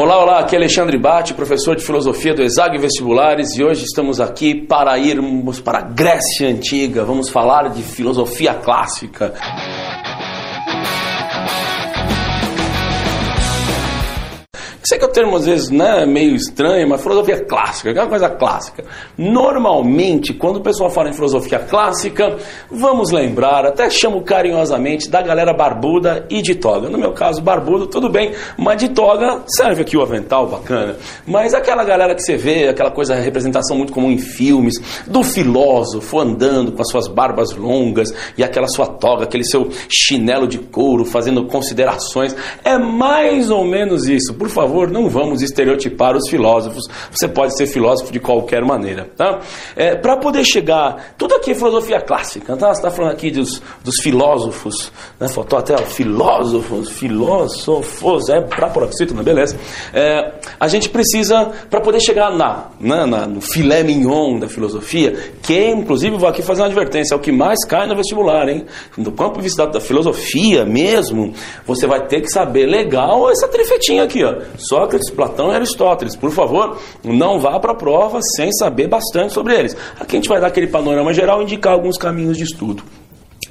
Olá, olá, aqui é Alexandre Bate, professor de filosofia do Exag Vestibulares e hoje estamos aqui para irmos para a Grécia Antiga. Vamos falar de filosofia clássica. Sei que o termo às vezes né, é meio estranho, mas filosofia clássica, é uma coisa clássica. Normalmente, quando o pessoal fala em filosofia clássica, vamos lembrar, até chamo carinhosamente, da galera barbuda e de toga. No meu caso, barbudo, tudo bem, mas de toga serve aqui o avental, bacana. Mas aquela galera que você vê, aquela coisa, representação muito comum em filmes, do filósofo andando com as suas barbas longas e aquela sua toga, aquele seu chinelo de couro, fazendo considerações, é mais ou menos isso. Por favor, favor, não vamos estereotipar os filósofos. Você pode ser filósofo de qualquer maneira. Tá? É, Para poder chegar, tudo aqui é filosofia clássica. Tá? Você está falando aqui dos, dos filósofos, né? faltou até ó, filósofos, filósofos, é para paroxítona, beleza. É, a gente precisa, para poder chegar na, na, na, no filé mignon da filosofia, que inclusive vou aqui fazer uma advertência, é o que mais cai no vestibular, hein? Do ponto de vista da filosofia mesmo, você vai ter que saber legal essa trifetinha aqui, ó. Sócrates, Platão e Aristóteles. Por favor, não vá para a prova sem saber bastante sobre eles. Aqui a gente vai dar aquele panorama geral e indicar alguns caminhos de estudo.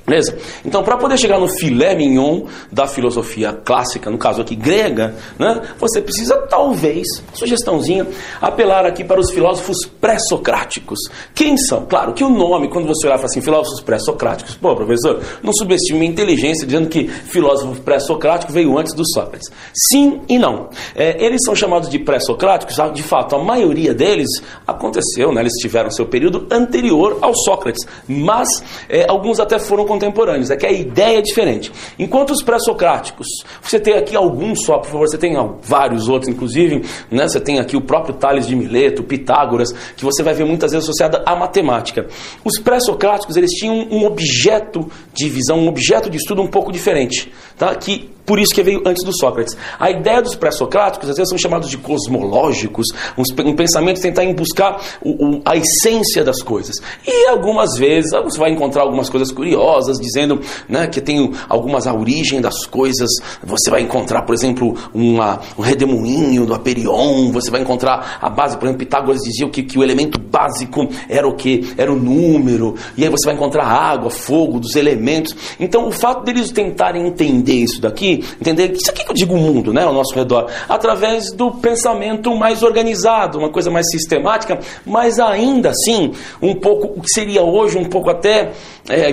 Beleza? Então, para poder chegar no filé mignon da filosofia clássica, no caso aqui grega, né, você precisa, talvez, sugestãozinha, apelar aqui para os filósofos pré-socráticos. Quem são? Claro que o nome, quando você olhar e fala assim, filósofos pré-socráticos, pô, professor, não subestime a inteligência dizendo que filósofo pré-socrático veio antes do Sócrates. Sim e não. É, eles são chamados de pré-socráticos, de fato, a maioria deles aconteceu, né, eles tiveram seu período anterior ao Sócrates, mas é, alguns até foram contemporâneos, é que a ideia é diferente. Enquanto os pré-socráticos, você tem aqui alguns só, por favor, você tem vários outros, inclusive, né, você tem aqui o próprio Tales de Mileto, Pitágoras, que você vai ver muitas vezes associada à matemática. Os pré-socráticos, eles tinham um objeto de visão, um objeto de estudo um pouco diferente, tá? que por isso que veio antes do Sócrates. A ideia dos pré-socráticos, às vezes, são chamados de cosmológicos, um pensamento tentar em buscar o, o, a essência das coisas. E algumas vezes você vai encontrar algumas coisas curiosas, dizendo né, que tem algumas a origem das coisas. Você vai encontrar, por exemplo, uma, um redemoinho do Aperion, você vai encontrar a base, por exemplo, Pitágoras dizia que, que o elemento básico era o que? Era o número. E aí você vai encontrar água, fogo, dos elementos. Então, o fato deles tentarem entender isso daqui, entender isso aqui que eu digo o mundo, né, ao nosso redor, através do pensamento mais organizado, uma coisa mais sistemática, mas ainda assim um pouco o que seria hoje um pouco até é,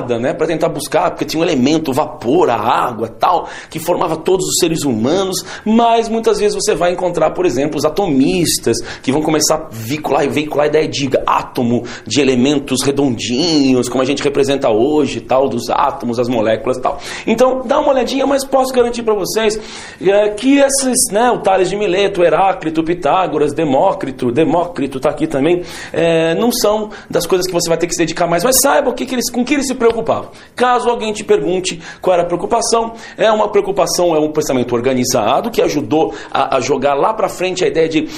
né, para tentar buscar, porque tinha um elemento, o vapor, a água, tal, que formava todos os seres humanos, mas muitas vezes você vai encontrar, por exemplo, os atomistas que vão começar a veicular e veicular a ideia de átomo, de elementos redondinhos, como a gente representa hoje, tal, dos átomos, as moléculas, tal. Então, dá uma olhadinha mas posso garantir para vocês é, que esses, né, o Tales de Mileto, Heráclito, Pitágoras, Demócrito, Demócrito está aqui também, é, não são das coisas que você vai ter que se dedicar mais, mas saiba o que, que eles, com que eles se preocupavam. Caso alguém te pergunte qual era a preocupação, é uma preocupação, é um pensamento organizado que ajudou a, a jogar lá para frente a ideia de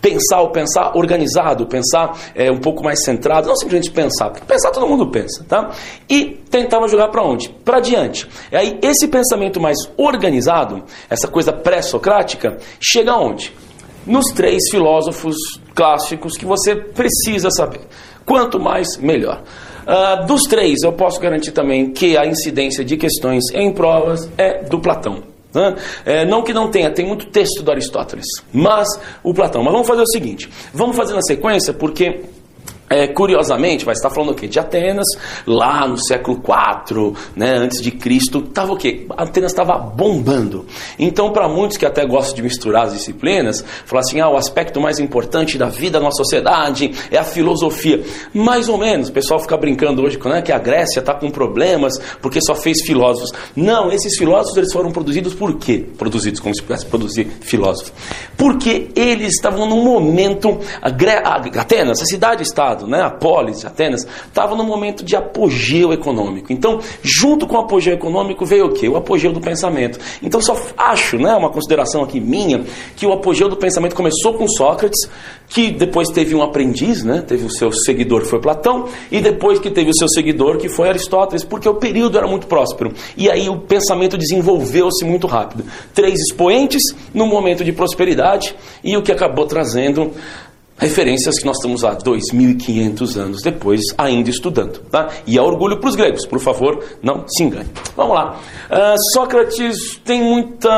pensar ou pensar organizado, pensar é, um pouco mais centrado, não simplesmente pensar, porque pensar todo mundo pensa, tá? E tentava jogar para onde? Para diante. E aí esse pensamento mais organizado, essa coisa pré-socrática, chega aonde? Nos três filósofos clássicos que você precisa saber. Quanto mais, melhor. Uh, dos três, eu posso garantir também que a incidência de questões em provas é do Platão. Né? É, não que não tenha, tem muito texto do Aristóteles, mas o Platão. Mas vamos fazer o seguinte: vamos fazer na sequência, porque é, curiosamente, vai estar falando o quê? De Atenas, lá no século IV, né, antes de Cristo, estava o quê? Atenas estava bombando. Então, para muitos que até gostam de misturar as disciplinas, falar assim, ah, o aspecto mais importante da vida da nossa sociedade é a filosofia. Mais ou menos, o pessoal fica brincando hoje né, que a Grécia está com problemas porque só fez filósofos. Não, esses filósofos eles foram produzidos por quê? Produzidos como se pudesse produzir filósofo. Porque eles estavam num momento, a, Gre a Atenas, a cidade-estado, passado, né, a polis Atenas, estava no momento de apogeu econômico. Então, junto com o apogeu econômico veio o quê? O apogeu do pensamento. Então, só acho, né, uma consideração aqui minha, que o apogeu do pensamento começou com Sócrates, que depois teve um aprendiz, né, teve o seu seguidor que foi Platão, e depois que teve o seu seguidor que foi Aristóteles, porque o período era muito próspero. E aí o pensamento desenvolveu-se muito rápido. Três expoentes num momento de prosperidade e o que acabou trazendo referências que nós estamos há 2.500 anos depois ainda estudando. Tá? E é orgulho para os gregos, por favor, não se engane. Vamos lá. Uh, Sócrates tem muita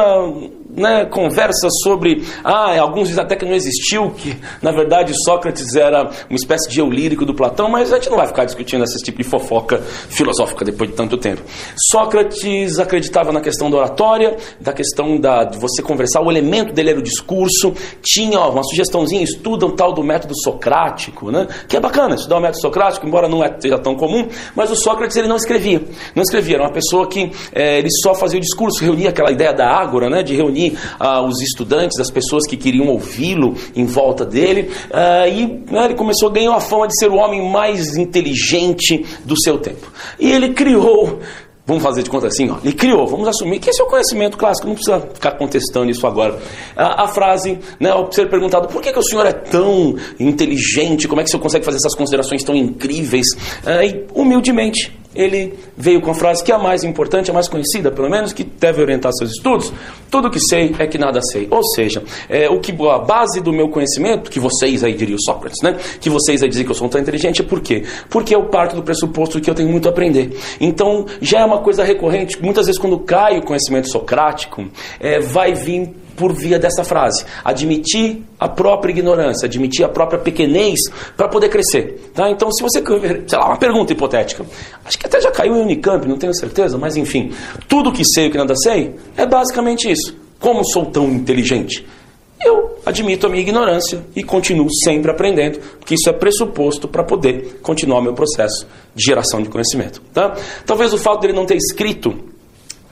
né, conversas sobre. Ah, alguns dizem até que não existiu, que na verdade Sócrates era uma espécie de eu lírico do Platão, mas a gente não vai ficar discutindo esse tipo de fofoca filosófica depois de tanto tempo. Sócrates acreditava na questão da oratória, da questão da, de você conversar, o elemento dele era o discurso, tinha ó, uma sugestãozinha, estuda o tal do método socrático, né, que é bacana, estudar o método socrático, embora não é, seja tão comum, mas o Sócrates ele não escrevia. Não escrevia, era uma pessoa que é, ele só fazia o discurso, reunia aquela ideia da ágora, né, de reunir ah, os estudantes, as pessoas que queriam ouvi-lo em volta dele, ah, e né, ele começou a ganhar a fama de ser o homem mais inteligente do seu tempo. E ele criou Vamos fazer de conta assim, ó. Ele criou, vamos assumir que esse é o conhecimento clássico, não precisa ficar contestando isso agora. A, a frase, né, ao ser perguntado por que, que o senhor é tão inteligente, como é que o senhor consegue fazer essas considerações tão incríveis, é, e humildemente ele veio com a frase que é a mais importante, a mais conhecida, pelo menos, que deve orientar seus estudos. Tudo que sei é que nada sei. Ou seja, é, o que a base do meu conhecimento, que vocês aí diriam Sócrates, né? Que vocês aí dizem que eu sou tão inteligente, é por quê? Porque eu parto do pressuposto que eu tenho muito a aprender. Então, já é uma coisa recorrente. Muitas vezes, quando cai o conhecimento socrático, é, vai vir por via dessa frase. Admitir a própria ignorância, admitir a própria pequenez para poder crescer. Tá? Então, se você, sei lá, uma pergunta hipotética, acho que até já caiu em Unicamp, não tenho certeza, mas enfim, tudo que sei e que nada sei é basicamente isso. Como sou tão inteligente? Eu admito a minha ignorância e continuo sempre aprendendo, porque isso é pressuposto para poder continuar meu processo de geração de conhecimento. Tá? Talvez o fato dele não ter escrito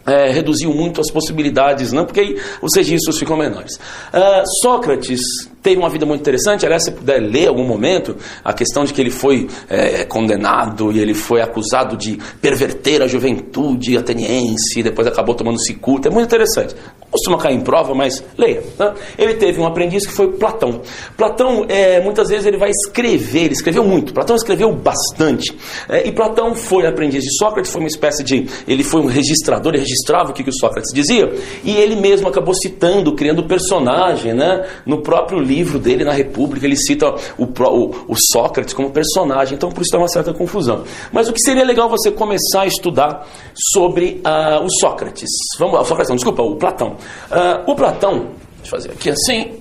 é, reduziu muito as possibilidades, não? porque aí os registros ficam menores. Uh, Sócrates teve uma vida muito interessante. Aliás, se puder ler algum momento, a questão de que ele foi é, condenado e ele foi acusado de perverter a juventude ateniense, e depois acabou tomando cicuta. É muito interessante. Costuma cair em prova, mas leia. Né? Ele teve um aprendiz que foi Platão. Platão, é, muitas vezes, ele vai escrever, ele escreveu muito. Platão escreveu bastante. É, e Platão foi aprendiz de Sócrates, foi uma espécie de. Ele foi um registrador, ele registrava o que, que o Sócrates dizia, e ele mesmo acabou citando, criando personagem né, no próprio livro livro dele na República, ele cita o, o, o Sócrates como personagem, então por isso tem uma certa confusão. Mas o que seria legal você começar a estudar sobre uh, o Sócrates. Vamos lá, Sócrates não, desculpa, o Platão. Uh, o Platão, deixa eu fazer aqui assim,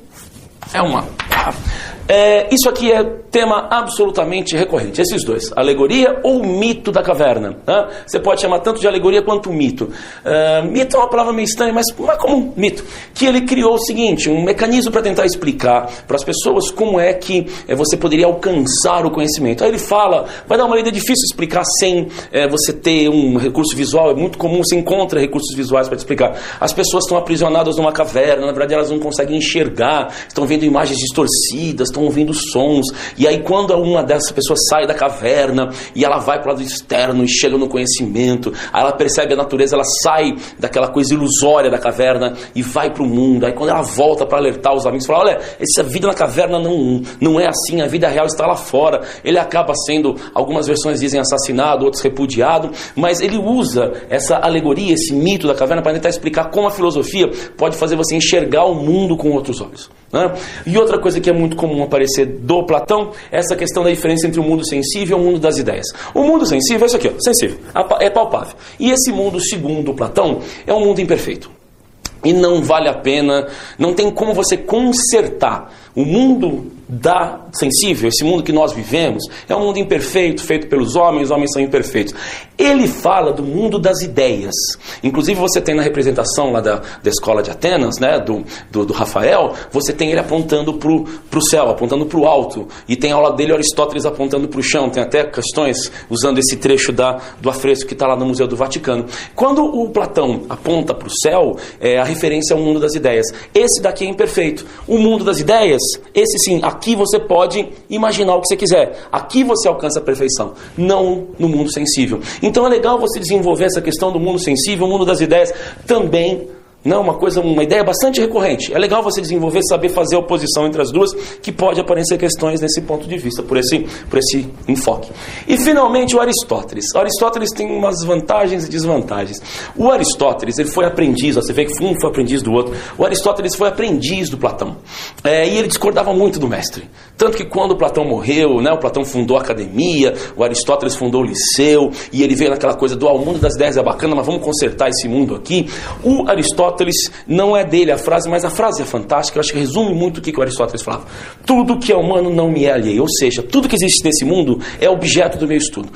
é uma. É, isso aqui é tema absolutamente recorrente, esses dois, alegoria ou mito da caverna. Né? Você pode chamar tanto de alegoria quanto mito. Uh, mito é uma palavra meio estranha, mas é comum, mito. Que ele criou o seguinte, um mecanismo para tentar explicar para as pessoas como é que é, você poderia alcançar o conhecimento. Aí ele fala, vai dar uma lida difícil explicar sem é, você ter um recurso visual, é muito comum, você encontra recursos visuais para explicar. As pessoas estão aprisionadas numa caverna, na verdade elas não conseguem enxergar, estão vendo imagens distorcidas, estão ouvindo sons, e aí quando uma dessas pessoas sai da caverna e ela vai para o lado externo e chega no conhecimento, aí ela percebe a natureza, ela sai daquela coisa ilusória da caverna e vai para o mundo. Aí quando ela volta para alertar os amigos, fala: olha, essa vida na caverna não, não é assim, a vida real está lá fora. Ele acaba sendo, algumas versões dizem assassinado, outros repudiado, mas ele usa essa alegoria, esse mito da caverna para tentar explicar como a filosofia pode fazer você enxergar o mundo com outros olhos. Né? E outra coisa que é muito comum aparecer do Platão essa questão da diferença entre o mundo sensível e o mundo das ideias. O mundo sensível é isso aqui, ó, sensível, é palpável. E esse mundo, segundo Platão, é um mundo imperfeito. E não vale a pena, não tem como você consertar o mundo da sensível, esse mundo que nós vivemos, é um mundo imperfeito, feito pelos homens, os homens são imperfeitos. Ele fala do mundo das ideias. Inclusive você tem na representação lá da, da escola de Atenas, né, do, do, do Rafael, você tem ele apontando para o céu, apontando para o alto. E tem a aula dele Aristóteles apontando para o chão. Tem até questões usando esse trecho da, do afresco que está lá no Museu do Vaticano. Quando o Platão aponta para o céu, é, a referência é o mundo das ideias. Esse daqui é imperfeito. O mundo das ideias, esse sim, a aqui você pode imaginar o que você quiser. Aqui você alcança a perfeição, não no mundo sensível. Então é legal você desenvolver essa questão do mundo sensível, o mundo das ideias, também não, uma coisa, uma ideia bastante recorrente. É legal você desenvolver, saber fazer a oposição entre as duas, que pode aparecer questões nesse ponto de vista, por esse, por esse enfoque. E finalmente o Aristóteles. O Aristóteles tem umas vantagens e desvantagens. O Aristóteles, ele foi aprendiz, você vê que um foi aprendiz do outro. O Aristóteles foi aprendiz do Platão. É, e ele discordava muito do mestre. Tanto que quando o Platão morreu, né, o Platão fundou a academia, o Aristóteles fundou o liceu, e ele veio naquela coisa do ah, o mundo das ideias é bacana, mas vamos consertar esse mundo aqui. O Aristóteles Aristóteles, não é dele a frase, mas a frase é fantástica, eu acho que resume muito o que, que o Aristóteles falava. Tudo que é humano não me é alheio, ou seja, tudo que existe nesse mundo é objeto do meu estudo.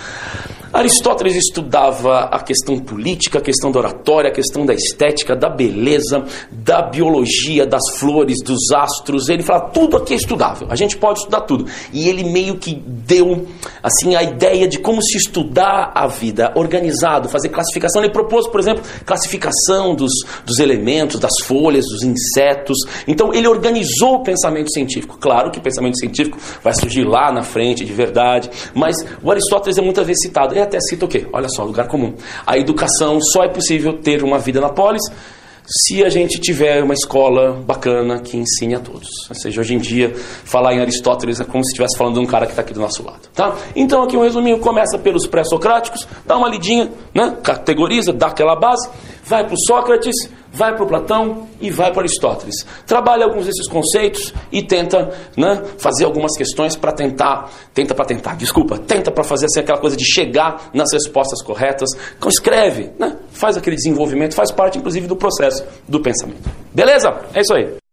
Aristóteles estudava a questão política, a questão da oratória, a questão da estética, da beleza, da biologia, das flores, dos astros. Ele fala tudo aqui é estudável. A gente pode estudar tudo. E ele meio que deu assim a ideia de como se estudar a vida, organizado, fazer classificação. Ele propôs, por exemplo, classificação dos, dos elementos, das folhas, dos insetos. Então ele organizou o pensamento científico. Claro que o pensamento científico vai surgir lá na frente, de verdade. Mas o Aristóteles é muitas vezes citado ele até cita o quê? Olha só, lugar comum. A educação só é possível ter uma vida na polis se a gente tiver uma escola bacana que ensine a todos. Ou seja, hoje em dia, falar em Aristóteles é como se estivesse falando de um cara que está aqui do nosso lado. Tá? Então, aqui um resuminho: começa pelos pré-socráticos, dá uma lidinha, né? categoriza, dá aquela base, vai para o Sócrates, vai para o Platão e vai para Aristóteles. Trabalha alguns desses conceitos e tenta né, fazer algumas questões para tentar, tenta para tentar, desculpa, tenta para fazer assim, aquela coisa de chegar nas respostas corretas. Então escreve, né, faz aquele desenvolvimento, faz parte inclusive do processo do pensamento. Beleza? É isso aí.